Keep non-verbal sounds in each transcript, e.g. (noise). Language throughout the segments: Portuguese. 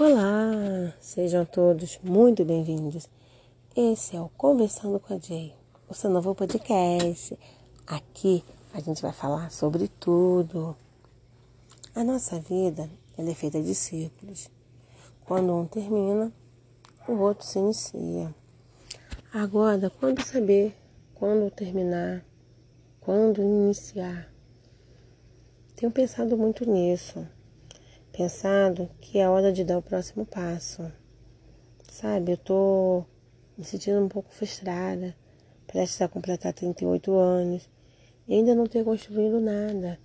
Olá, sejam todos muito bem-vindos. Esse é o Conversando com a Jay, o seu novo podcast. Aqui a gente vai falar sobre tudo. A nossa vida é feita de ciclos. Quando um termina, o outro se inicia. Agora, quando saber quando terminar, quando iniciar? Tenho pensado muito nisso pensado que é hora de dar o próximo passo. Sabe, eu tô me sentindo um pouco frustrada, prestes a completar 38 anos e ainda não ter construído nada,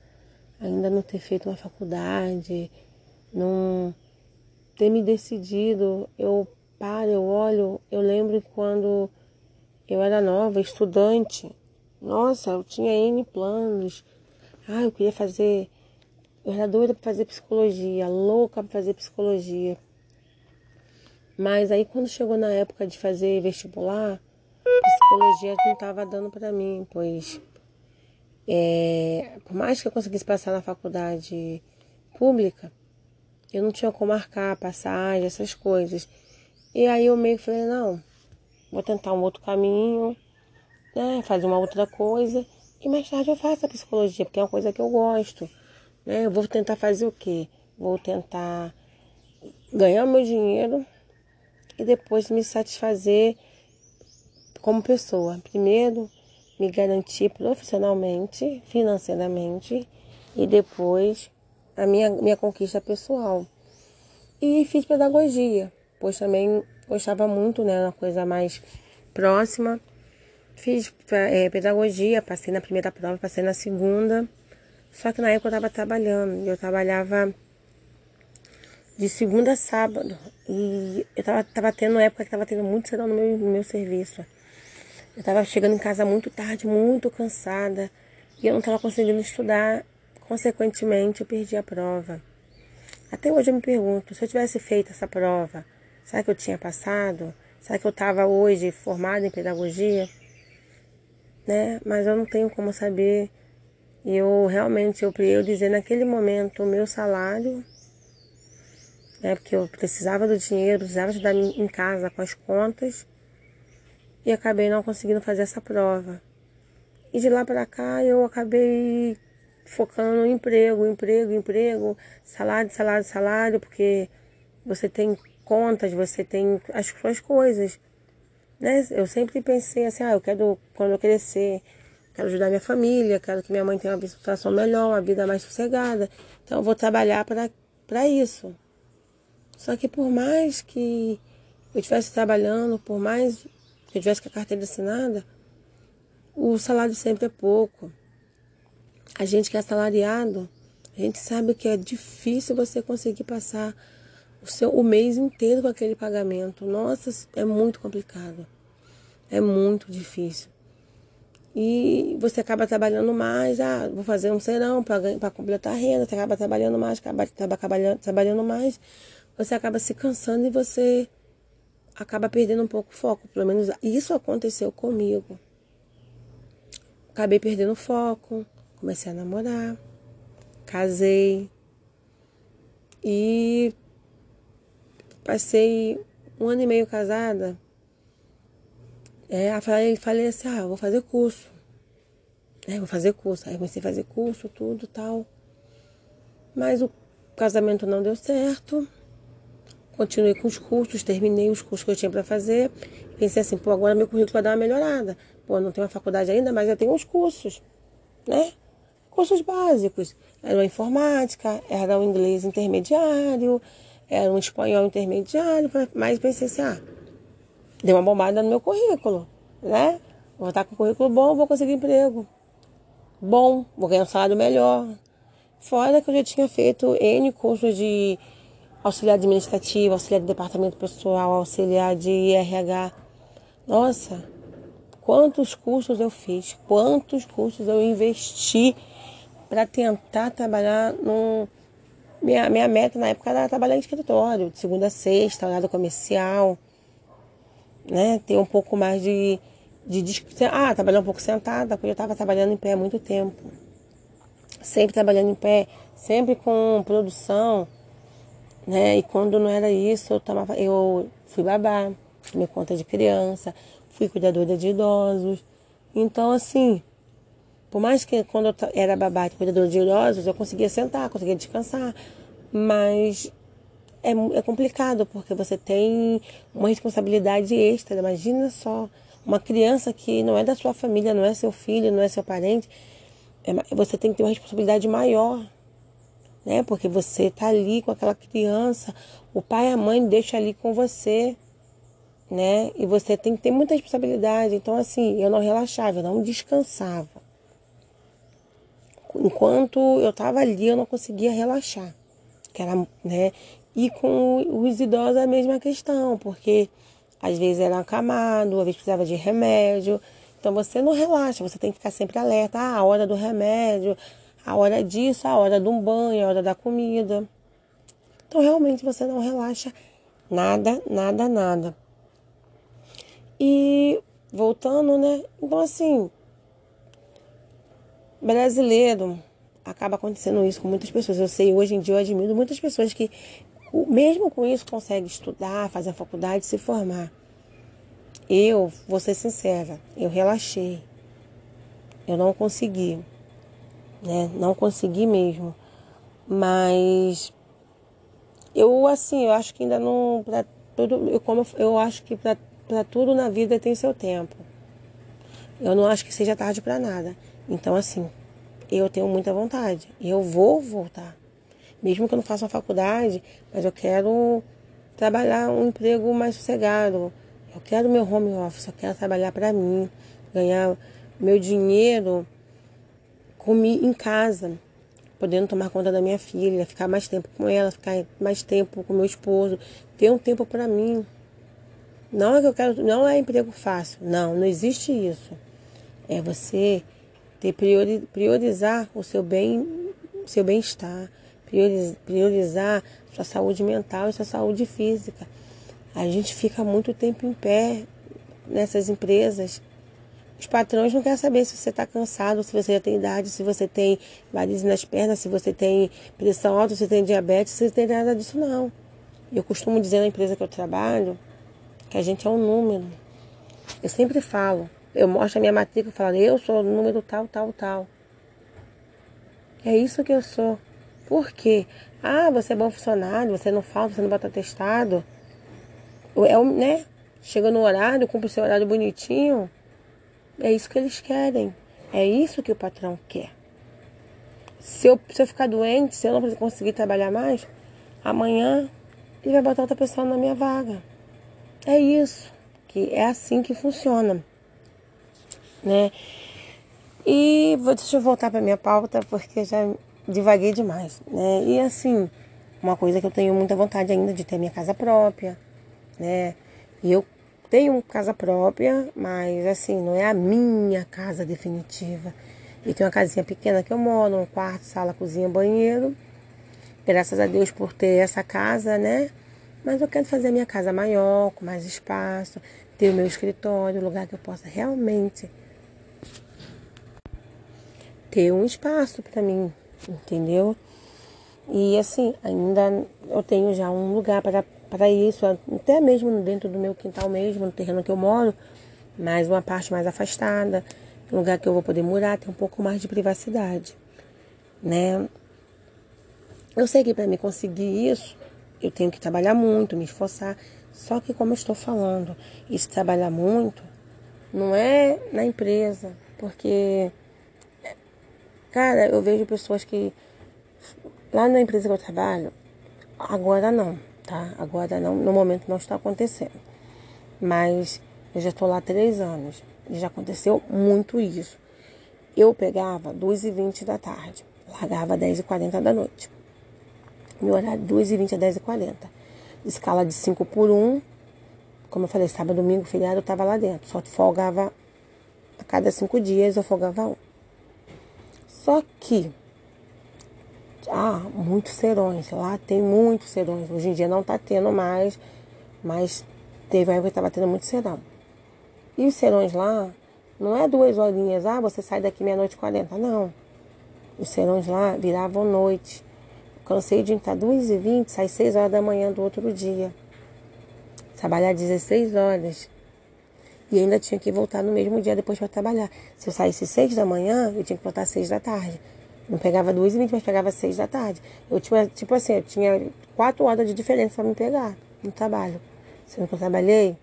ainda não ter feito uma faculdade, não ter me decidido. Eu paro, eu olho, eu lembro quando eu era nova, estudante. Nossa, eu tinha N planos. Ah, eu queria fazer eu era doida para fazer psicologia, louca para fazer psicologia. Mas aí quando chegou na época de fazer vestibular, psicologia não estava dando para mim, pois é, por mais que eu conseguisse passar na faculdade pública, eu não tinha como marcar passagem, essas coisas. E aí eu meio que falei, não, vou tentar um outro caminho, né, fazer uma outra coisa, e mais tarde eu faço a psicologia, porque é uma coisa que eu gosto. Né? Eu vou tentar fazer o quê? Vou tentar ganhar meu dinheiro e depois me satisfazer como pessoa. Primeiro, me garantir profissionalmente, financeiramente e depois a minha, minha conquista pessoal. E fiz pedagogia, pois também gostava muito, né, uma coisa mais próxima. Fiz é, pedagogia, passei na primeira prova, passei na segunda. Só que na época eu estava trabalhando, eu trabalhava de segunda a sábado. E eu tava, tava tendo uma época que tava tendo muito serão no meu, no meu serviço. Eu tava chegando em casa muito tarde, muito cansada. E eu não tava conseguindo estudar. Consequentemente, eu perdi a prova. Até hoje eu me pergunto, se eu tivesse feito essa prova, será que eu tinha passado? Será que eu estava hoje formada em pedagogia? Né? Mas eu não tenho como saber eu realmente eu priorizei naquele momento o meu salário, né, porque eu precisava do dinheiro, precisava ajudar em casa com as contas, e acabei não conseguindo fazer essa prova. E de lá para cá eu acabei focando no emprego, emprego, emprego, salário, salário, salário, porque você tem contas, você tem as suas coisas. Né? Eu sempre pensei assim, ah, eu quero, quando eu crescer, Quero ajudar minha família, quero que minha mãe tenha uma situação melhor, uma vida mais sossegada. Então eu vou trabalhar para isso. Só que por mais que eu estivesse trabalhando, por mais que eu tivesse com a carteira assinada, o salário sempre é pouco. A gente que é assalariado, a gente sabe que é difícil você conseguir passar o, seu, o mês inteiro com aquele pagamento. Nossa, é muito complicado. É muito difícil. E você acaba trabalhando mais, ah, vou fazer um serão para completar a renda, você acaba trabalhando mais, acaba, acaba trabalhando, trabalhando mais, você acaba se cansando e você acaba perdendo um pouco o foco. Pelo menos isso aconteceu comigo. Acabei perdendo o foco, comecei a namorar, casei e passei um ano e meio casada é, falei, falei assim, ah, vou fazer curso. É, vou fazer curso. Aí comecei a fazer curso, tudo tal. Mas o casamento não deu certo. Continuei com os cursos, terminei os cursos que eu tinha para fazer. Pensei assim, pô, agora meu currículo vai dar uma melhorada. Pô, não tenho uma faculdade ainda, mas já tenho os cursos, né? Cursos básicos. Era uma informática, era um inglês intermediário, era um espanhol intermediário, mas pensei assim, ah, deu uma bombada no meu currículo, né? Vou estar com currículo bom, vou conseguir emprego. Bom, vou ganhar um salário melhor. Fora que eu já tinha feito N cursos de auxiliar administrativo, auxiliar de departamento pessoal, auxiliar de RH. Nossa, quantos cursos eu fiz, quantos cursos eu investi para tentar trabalhar num. Minha, minha meta na época era trabalhar em escritório, de segunda a sexta, horário comercial né? Ter um pouco mais de, de, ah, trabalhar um pouco sentada, porque eu estava trabalhando em pé há muito tempo. Sempre trabalhando em pé, sempre com produção. né? E quando não era isso, eu tomava, eu fui babá, tomei conta de criança, fui cuidadora de idosos. Então, assim, por mais que quando eu era babá e cuidadora de idosos, eu conseguia sentar, conseguia descansar, mas é, é complicado porque você tem uma responsabilidade extra. Imagina só, uma criança que não é da sua família, não é seu filho, não é seu parente, é, você tem que ter uma responsabilidade maior né? Porque você tá ali com aquela criança, o pai e a mãe deixam ali com você, né? E você tem que ter muita responsabilidade. Então, assim, eu não relaxava, eu não descansava. Enquanto eu tava ali, eu não conseguia relaxar. Que era, né? E com os idosos a mesma questão, porque às vezes era acamado, às vezes precisava de remédio. Então você não relaxa, você tem que ficar sempre alerta. Ah, a hora do remédio, a hora disso, a hora de um banho, a hora da comida. Então realmente você não relaxa nada, nada, nada. E voltando, né? Então assim, brasileiro acaba acontecendo isso com muitas pessoas. Eu sei, hoje em dia eu admiro muitas pessoas que mesmo com isso conseguem estudar, fazer a faculdade, se formar. Eu, vou ser sincera, eu relaxei. Eu não consegui né? Não consegui mesmo. Mas eu assim, eu acho que ainda não para tudo, eu como eu acho que para tudo na vida tem seu tempo. Eu não acho que seja tarde para nada. Então assim, eu tenho muita vontade. Eu vou voltar. Mesmo que eu não faça uma faculdade, mas eu quero trabalhar um emprego mais sossegado. Eu quero meu home office, eu quero trabalhar para mim, ganhar meu dinheiro comi em casa, podendo tomar conta da minha filha, ficar mais tempo com ela, ficar mais tempo com meu esposo, ter um tempo para mim. Não é que eu quero, não é emprego fácil, não, não existe isso. É você ter priori, priorizar o seu bem, seu bem-estar, priorizar, sua saúde mental e sua saúde física. A gente fica muito tempo em pé nessas empresas os patrões não querem saber se você está cansado, se você já tem idade, se você tem varizes nas pernas, se você tem pressão alta, se você tem diabetes, se você tem nada disso não. Eu costumo dizer na empresa que eu trabalho que a gente é um número. Eu sempre falo, eu mostro a minha matrícula e falo, eu sou o número tal, tal, tal. É isso que eu sou. Por quê? Ah, você é bom funcionário, você não falta, você não bota testado. É, né? Chega no horário, cumpre o seu horário bonitinho. É isso que eles querem. É isso que o patrão quer. Se eu, se eu ficar doente, se eu não conseguir trabalhar mais, amanhã ele vai botar outra pessoa na minha vaga. É isso. Que é assim que funciona. Né? E vou, deixa eu voltar para minha pauta porque já divaguei demais, né? E assim, uma coisa que eu tenho muita vontade ainda de ter minha casa própria, né? E eu tenho casa própria, mas assim, não é a minha casa definitiva. Eu tenho uma casinha pequena que eu moro, um quarto, sala, cozinha, banheiro. Graças a Deus por ter essa casa, né? Mas eu quero fazer a minha casa maior, com mais espaço, ter o meu escritório, lugar que eu possa realmente ter um espaço para mim, entendeu? E assim, ainda eu tenho já um lugar para para isso, até mesmo dentro do meu quintal mesmo, no terreno que eu moro, mas uma parte mais afastada, um lugar que eu vou poder morar, ter um pouco mais de privacidade, né? Eu sei que para me conseguir isso, eu tenho que trabalhar muito, me esforçar. Só que como eu estou falando, isso trabalhar muito não é na empresa, porque cara, eu vejo pessoas que lá na empresa que eu trabalho, agora não tá? Agora não, no momento não está acontecendo. Mas eu já estou lá há três anos e já aconteceu muito isso. Eu pegava 2h20 da tarde, largava 10h40 da noite. Meu horário 2h20 a 10h40. Escala de 5 por 1. Como eu falei, sábado, domingo, feriado, eu estava lá dentro. Só folgava a cada cinco dias, eu folgava um. Só que ah, muitos serões. Lá tem muitos serões. Hoje em dia não está tendo mais, mas teve uma época que estava tendo muito serão. E os serões lá, não é duas horinhas, ah, você sai daqui meia-noite e quarenta. Não. Os serões lá viravam noite. Cansei de entrar 2h20, sair 6 horas da manhã do outro dia. Trabalhar 16 horas. E ainda tinha que voltar no mesmo dia depois para trabalhar. Se eu saísse 6 da manhã, eu tinha que voltar às 6 da tarde. Não pegava 2h20, mas pegava 6 da tarde. Eu tinha, tipo assim, eu tinha 4 horas de diferença para me pegar no trabalho. Sendo que eu trabalhei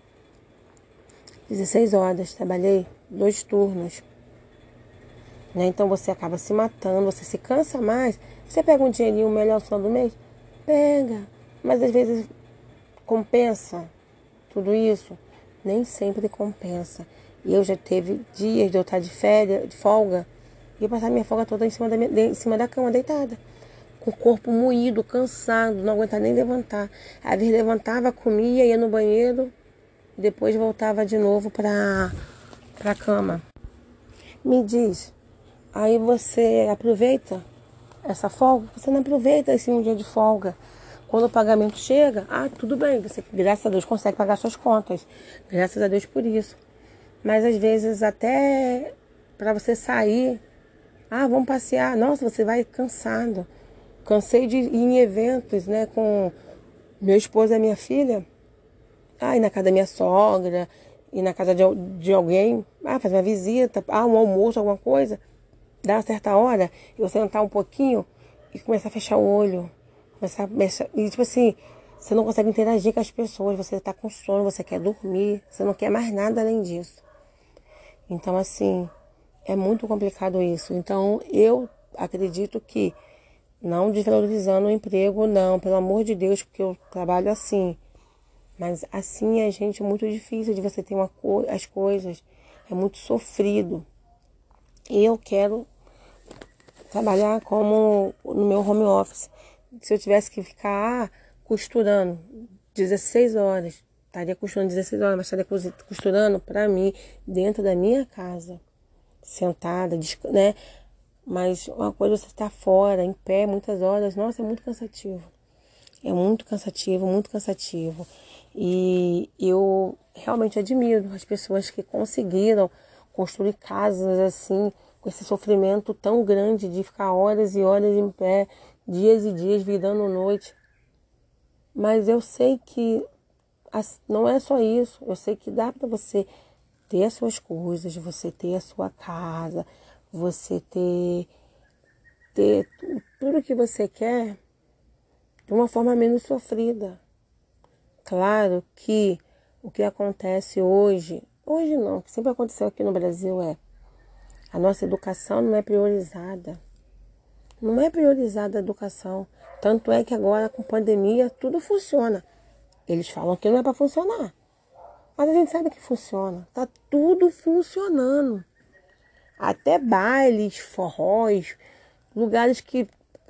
16 horas, trabalhei dois turnos. Né? Então você acaba se matando, você se cansa mais. Você pega um dinheirinho melhor no final do mês? Pega. Mas às vezes compensa tudo isso? Nem sempre compensa. E eu já teve dias de eu estar de férias, de folga, e passar minha folga toda em cima da, minha, em cima da cama, deitada. Com o corpo moído, cansado, não aguentava nem levantar. Às vezes levantava, comia, ia no banheiro, e depois voltava de novo para a cama. Me diz, Aí você aproveita essa folga, você não aproveita esse um dia de folga. Quando o pagamento chega, ah, tudo bem, você, graças a Deus, consegue pagar suas contas. Graças a Deus por isso. Mas às vezes até para você sair, ah, vamos passear. Nossa, você vai cansado. Cansei de ir em eventos, né, com meu esposo e minha filha. Ah, ir na casa da minha sogra, ir na casa de, de alguém, ah, fazer uma visita, ah, um almoço, alguma coisa dá uma certa hora, eu sentar um pouquinho e começar a fechar o olho. Começar a mexer, e tipo assim, você não consegue interagir com as pessoas, você está com sono, você quer dormir, você não quer mais nada além disso. Então, assim, é muito complicado isso. Então, eu acredito que, não desvalorizando o emprego, não, pelo amor de Deus, porque eu trabalho assim. Mas assim é gente muito difícil de você ter uma co as coisas. É muito sofrido. E eu quero trabalhar como no meu home office. Se eu tivesse que ficar costurando 16 horas, estaria costurando 16 horas, mas estaria costurando para mim dentro da minha casa, sentada, né? Mas uma coisa é você estar fora, em pé, muitas horas, nossa, é muito cansativo. É muito cansativo, muito cansativo. E eu realmente admiro as pessoas que conseguiram construir casas assim, com esse sofrimento tão grande de ficar horas e horas em pé, dias e dias, virando noite. Mas eu sei que não é só isso. Eu sei que dá para você ter as suas coisas, você ter a sua casa, você ter, ter tudo que você quer de uma forma menos sofrida. Claro que o que acontece hoje, hoje não, que sempre aconteceu aqui no Brasil é a nossa educação não é priorizada. Não é priorizada a educação. Tanto é que agora com pandemia tudo funciona. Eles falam que não é para funcionar. Mas a gente sabe que funciona. Tá tudo funcionando. Até bailes, forróis, lugares que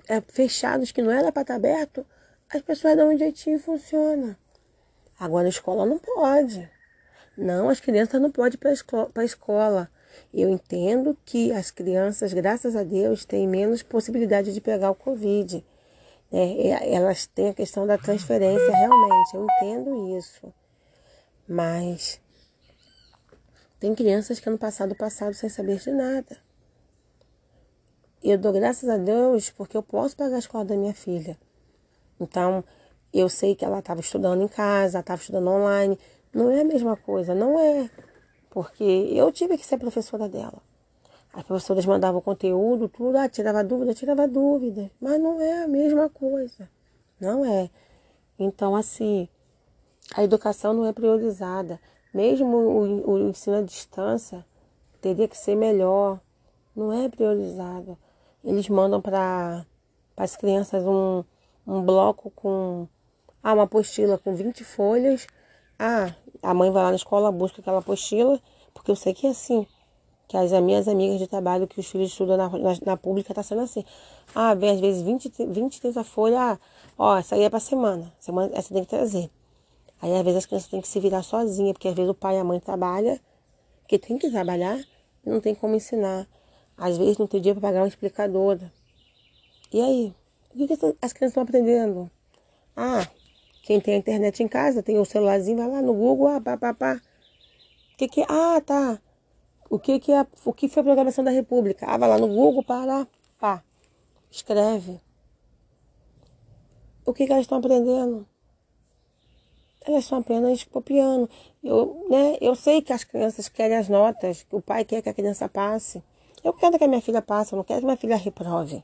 é, fechados que não era para estar tá aberto, as pessoas dão um jeitinho e funciona. Agora a escola não pode. Não, as crianças não podem ir para a escola. Eu entendo que as crianças, graças a Deus, têm menos possibilidade de pegar o Covid. Né? Elas têm a questão da transferência, realmente, eu entendo isso. Mas tem crianças que ano passado passaram sem saber de nada. Eu dou graças a Deus porque eu posso pagar a escola da minha filha. Então, eu sei que ela estava estudando em casa, estava estudando online. Não é a mesma coisa, não é. Porque eu tive que ser professora dela. As professoras mandavam conteúdo, tudo, ah, tirava dúvida, tirava dúvida. Mas não é a mesma coisa. Não é. Então, assim, a educação não é priorizada. Mesmo o, o ensino à distância teria que ser melhor. Não é priorizado. Eles mandam para as crianças um, um bloco com ah, uma apostila com 20 folhas. Ah, a mãe vai lá na escola, busca aquela apostila, porque eu sei que é assim. Que as minhas amigas de trabalho, que os filhos estudam na, na, na pública, tá sendo assim. Ah, vem às vezes 20, 20 30 folhas, ah, ó, essa aí é pra semana. Semana, essa tem que trazer. Aí às vezes as crianças têm que se virar sozinha, porque às vezes o pai e a mãe trabalham, que tem que trabalhar, e não tem como ensinar. Às vezes não tem dia para pagar uma explicadora. E aí? O que as crianças estão aprendendo? Ah, quem tem a internet em casa, tem o celularzinho, vai lá no Google, ah, pá, pá, pá. O que que Ah, tá. O que que é, o que foi a programação da República? Ah, vai lá no Google, para, pá. Escreve. o que, que elas estão aprendendo? Elas estão apenas copiando. Eu, né, eu sei que as crianças querem as notas, que o pai quer que a criança passe. Eu quero que a minha filha passe, eu não quero que minha filha reprove.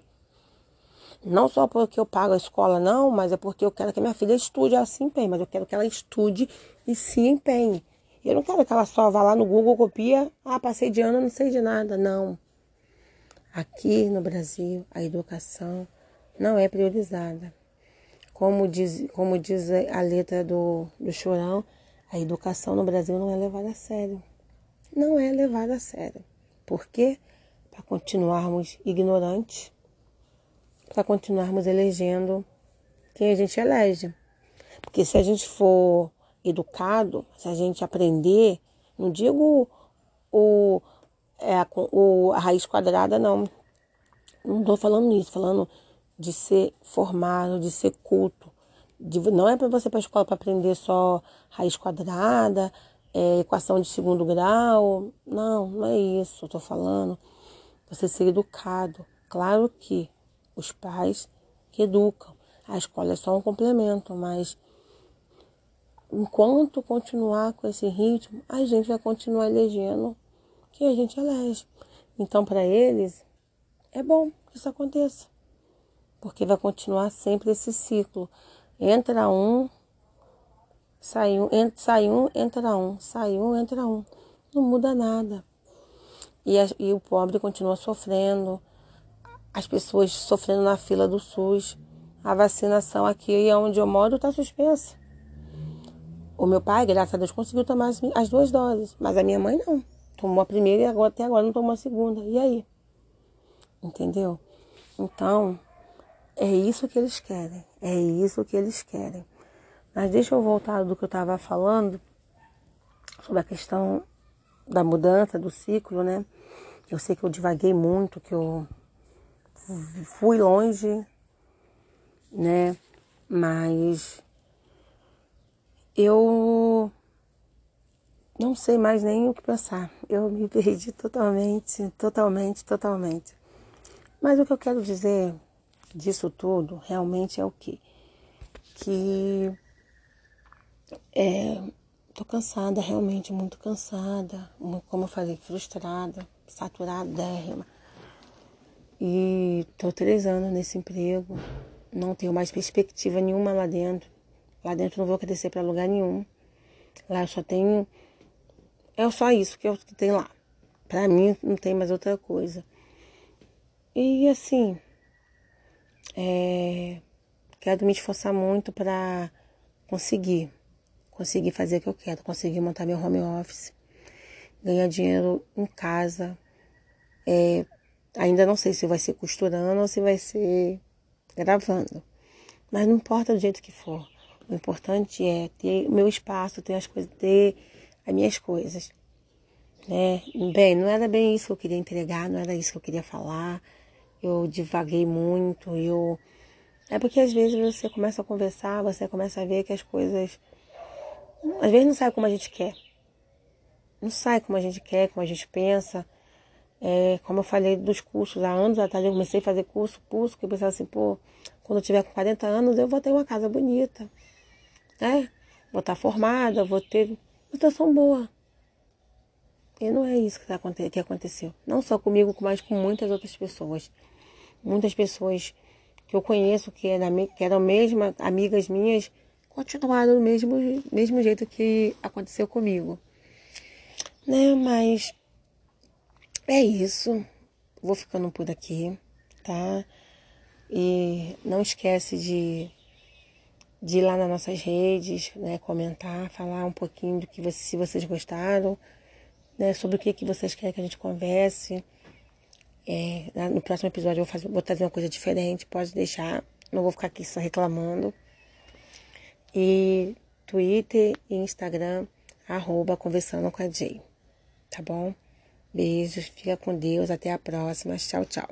Não só porque eu pago a escola, não, mas é porque eu quero que minha filha estude, ela se empenhe, mas eu quero que ela estude e se empenhe. Eu não quero que ela só vá lá no Google, copia, ah, passei de ano, não sei de nada. Não. Aqui no Brasil, a educação não é priorizada. Como diz, como diz a letra do, do Chorão, a educação no Brasil não é levada a sério. Não é levada a sério. Por quê? Para continuarmos ignorantes, para continuarmos elegendo quem a gente elege. Porque se a gente for educado, se a gente aprender, não digo o, é, o, a raiz quadrada, não. Não estou falando isso, falando de ser formado, de ser culto. De, não é para você ir para a escola para aprender só raiz quadrada, é, equação de segundo grau. Não, não é isso. Eu estou falando. Você ser educado. Claro que os pais que educam. A escola é só um complemento, mas enquanto continuar com esse ritmo, a gente vai continuar elegendo quem a gente elege. Então, para eles, é bom que isso aconteça, porque vai continuar sempre esse ciclo. Entra um, sai um, entra, sai um, entra um, sai um, entra um. Não muda nada. E, a, e o pobre continua sofrendo, as pessoas sofrendo na fila do SUS. A vacinação aqui onde eu moro está suspensa. O meu pai, graças a Deus, conseguiu tomar as, as duas doses, mas a minha mãe não. Tomou a primeira e agora, até agora não tomou a segunda. E aí? Entendeu? Então, é isso que eles querem. É isso que eles querem. Mas deixa eu voltar do que eu estava falando sobre a questão da mudança, do ciclo, né? Eu sei que eu divaguei muito, que eu fui longe, né? Mas eu não sei mais nem o que pensar. Eu me (laughs) perdi totalmente, totalmente, totalmente. Mas o que eu quero dizer disso tudo realmente é o quê? Que é, tô cansada, realmente muito cansada, como eu falei, frustrada, saturada, dérrima. E tô três anos nesse emprego, não tenho mais perspectiva nenhuma lá dentro. Lá dentro não vou crescer para lugar nenhum. Lá eu só tenho. É só isso que eu tenho lá. Para mim não tem mais outra coisa. E assim, é, quero me esforçar muito para conseguir, conseguir fazer o que eu quero, conseguir montar meu home office, ganhar dinheiro em casa. É, ainda não sei se vai ser costurando ou se vai ser gravando, mas não importa do jeito que for. O importante é ter o meu espaço, ter as coisas, ter as minhas coisas. Né? Bem, não era bem isso que eu queria entregar, não era isso que eu queria falar. Eu divaguei muito, eu é porque às vezes você começa a conversar, você começa a ver que as coisas às vezes não sai como a gente quer. Não sai como a gente quer, como a gente pensa. É, como eu falei dos cursos, há anos atrás eu comecei a fazer curso, curso, que eu pensava assim, pô, quando eu tiver com 40 anos eu vou ter uma casa bonita né? Vou estar formada, vou ter uma situação boa. E não é isso que, tá, que aconteceu. Não só comigo, mas com muitas outras pessoas. Muitas pessoas que eu conheço, que, que eram mesmo amigas minhas, continuaram do mesmo, mesmo jeito que aconteceu comigo. Né? Mas é isso. Vou ficando por aqui, tá? E não esquece de de ir lá nas nossas redes, né, comentar, falar um pouquinho do que você, se vocês gostaram, né, sobre o que, que vocês querem que a gente converse. É, no próximo episódio eu vou, fazer, vou trazer uma coisa diferente, pode deixar, não vou ficar aqui só reclamando. E Twitter e Instagram, arroba conversando com a Jay. Tá bom? Beijos, fica com Deus, até a próxima. Tchau, tchau.